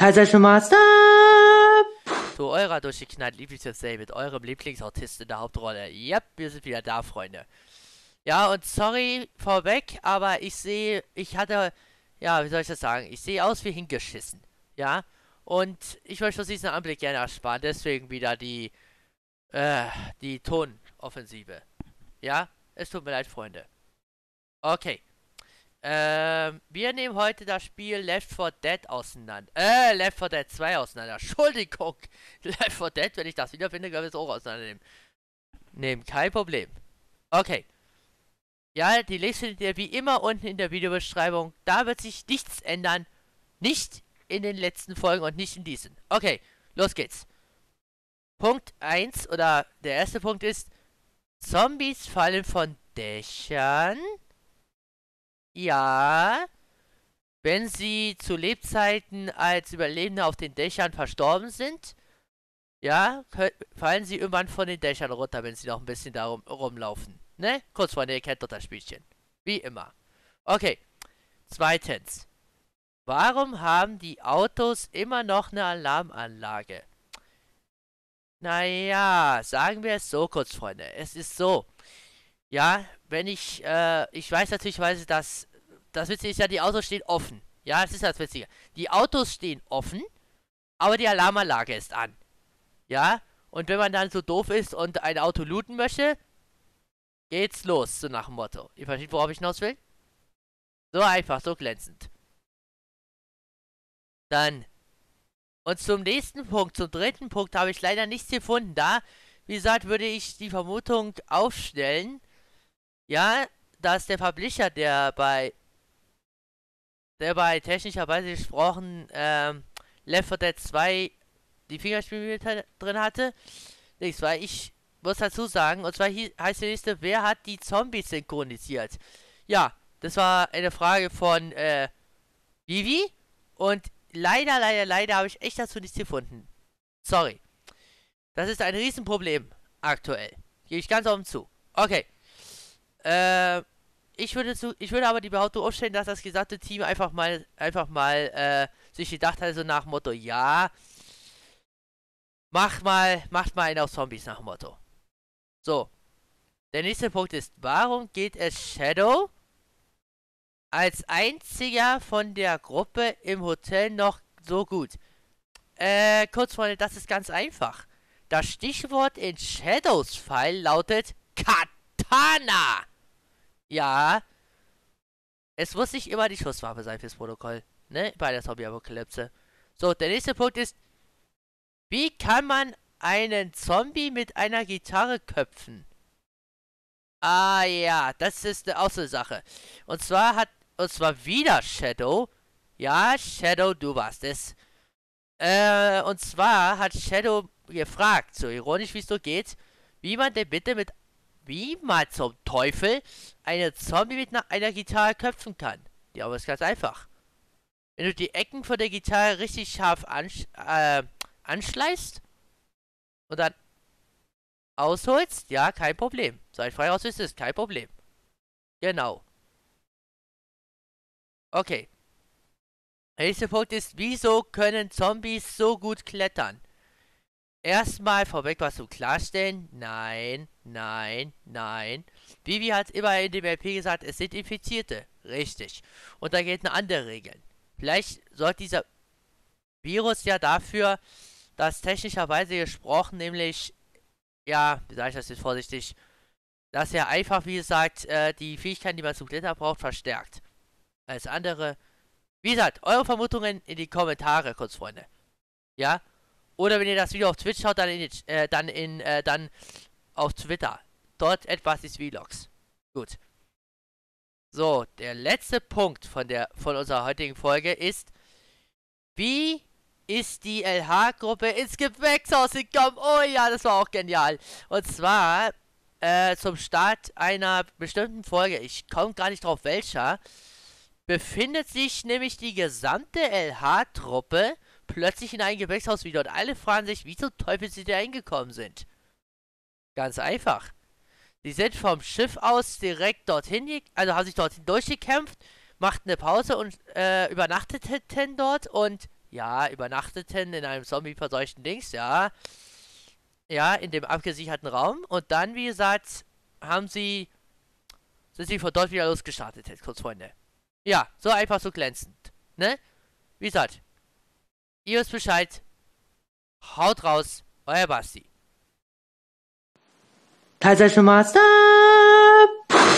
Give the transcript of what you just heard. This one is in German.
Teilzeichen Master! Zu eurer durchgeknallt Lieblingsserie mit eurem Lieblingsautist in der Hauptrolle. Yep, wir sind wieder da, Freunde. Ja, und sorry vorweg, aber ich sehe, ich hatte, ja, wie soll ich das sagen? Ich sehe aus wie hingeschissen. Ja, und ich möchte diesen Anblick gerne ersparen, deswegen wieder die, äh, die Tonoffensive. Ja, es tut mir leid, Freunde. Okay. Ähm, wir nehmen heute das Spiel Left 4 Dead auseinander. Äh, Left 4 Dead 2 auseinander. Entschuldigung. Left 4 Dead, wenn ich das wiederfinde, können wir es auch auseinandernehmen. Nehmen, kein Problem. Okay. Ja, die Liste findet ihr wie immer unten in der Videobeschreibung. Da wird sich nichts ändern. Nicht in den letzten Folgen und nicht in diesen. Okay, los geht's. Punkt 1 oder der erste Punkt ist, Zombies fallen von Dächern. Ja. Wenn sie zu Lebzeiten als Überlebende auf den Dächern verstorben sind, ja, fallen sie irgendwann von den Dächern runter, wenn sie noch ein bisschen da rum, rumlaufen. Ne? Kurz vorne, ihr kennt doch das Spielchen. Wie immer. Okay. Zweitens. Warum haben die Autos immer noch eine Alarmanlage? Naja, sagen wir es so kurz, Freunde. Es ist so. Ja, wenn ich, äh, ich weiß natürlich, weil das, Witzige ist ja, die Autos stehen offen. Ja, das ist das Witzige. Die Autos stehen offen, aber die Alarmanlage ist an. Ja, und wenn man dann so doof ist und ein Auto looten möchte, geht's los, so nach dem Motto. Ihr versteht, worauf ich hinaus will? So einfach, so glänzend. Dann und zum nächsten Punkt, zum dritten Punkt, habe ich leider nichts gefunden. Da, wie gesagt, würde ich die Vermutung aufstellen, ja, dass der Publisher, der bei der bei technischerweise gesprochen ähm, Left 4 Dead 2 die Fingerspiele drin hatte. Nichts, weil ich muss dazu sagen, und zwar heißt die Liste, wer hat die Zombies synchronisiert? Ja, das war eine Frage von äh, Vivi und leider, leider, leider habe ich echt dazu nichts gefunden. Sorry. Das ist ein Riesenproblem aktuell. Gehe ich ganz offen zu. Okay. Äh, ich würde zu, ich würde aber die Behauptung aufstellen, dass das gesamte Team einfach mal, einfach mal, äh, sich gedacht hat, so nach Motto, ja, mach mal, macht mal einen auf Zombies nach Motto. So. Der nächste Punkt ist, warum geht es Shadow als einziger von der Gruppe im Hotel noch so gut? Äh, kurz Freunde, das ist ganz einfach. Das Stichwort in Shadows Fall lautet Katana. Ja. Es muss nicht immer die Schusswaffe sein fürs Protokoll. Ne? Bei der Zombie-Apokalypse. So, der nächste Punkt ist, wie kann man einen Zombie mit einer Gitarre köpfen? Ah ja, das ist so eine Sache. Und zwar hat und zwar wieder Shadow. Ja, Shadow, du warst es. Äh, und zwar hat Shadow gefragt, so ironisch wie es so geht, wie man denn bitte mit, wie man zum Teufel eine Zombie mit einer, Gitarre köpfen kann. Ja, aber ist ganz einfach. Wenn du die Ecken von der Gitarre richtig scharf ansch äh, anschleißt und dann ausholst, ja, kein Problem. Sei frei aus, ist es kein Problem. Genau. Okay. Nächster Punkt ist, wieso können Zombies so gut klettern? Erstmal vorweg was zum Klarstellen. Nein, nein, nein. Vivi hat immer in dem LP gesagt, es sind Infizierte. Richtig. Und da gelten andere Regeln. Vielleicht sorgt dieser Virus ja dafür, dass technischerweise gesprochen, nämlich, ja, wie sage ich das jetzt vorsichtig, dass er einfach, wie gesagt, äh, die Fähigkeiten, die man zum Klettern braucht, verstärkt als andere. Wie gesagt, eure Vermutungen in die Kommentare, kurz Freunde. Ja? Oder wenn ihr das Video auf Twitch schaut, dann in, äh, dann in, äh, dann auf Twitter. Dort etwas ist Vlogs. Gut. So, der letzte Punkt von der von unserer heutigen Folge ist, wie ist die LH-Gruppe ins Gewächshaus gekommen? Oh ja, das war auch genial. Und zwar äh, zum Start einer bestimmten Folge. Ich komme gar nicht drauf, welcher befindet sich nämlich die gesamte LH-Truppe plötzlich in einem Gewächshaus wieder und alle fragen sich, wie zum Teufel sie da hingekommen sind. Ganz einfach. Sie sind vom Schiff aus direkt dorthin, also haben sich dorthin durchgekämpft, machten eine Pause und äh, übernachteten dort und ja, übernachteten in einem zombie-verseuchten Dings, ja. Ja, in dem abgesicherten Raum. Und dann, wie gesagt, haben sie, sind sie von dort wieder losgestartet, kurz, Freunde. Ja, so einfach so glänzend, ne? Wie gesagt, ihr wisst Bescheid. Haut raus, euer Basti. Schon mal, stop!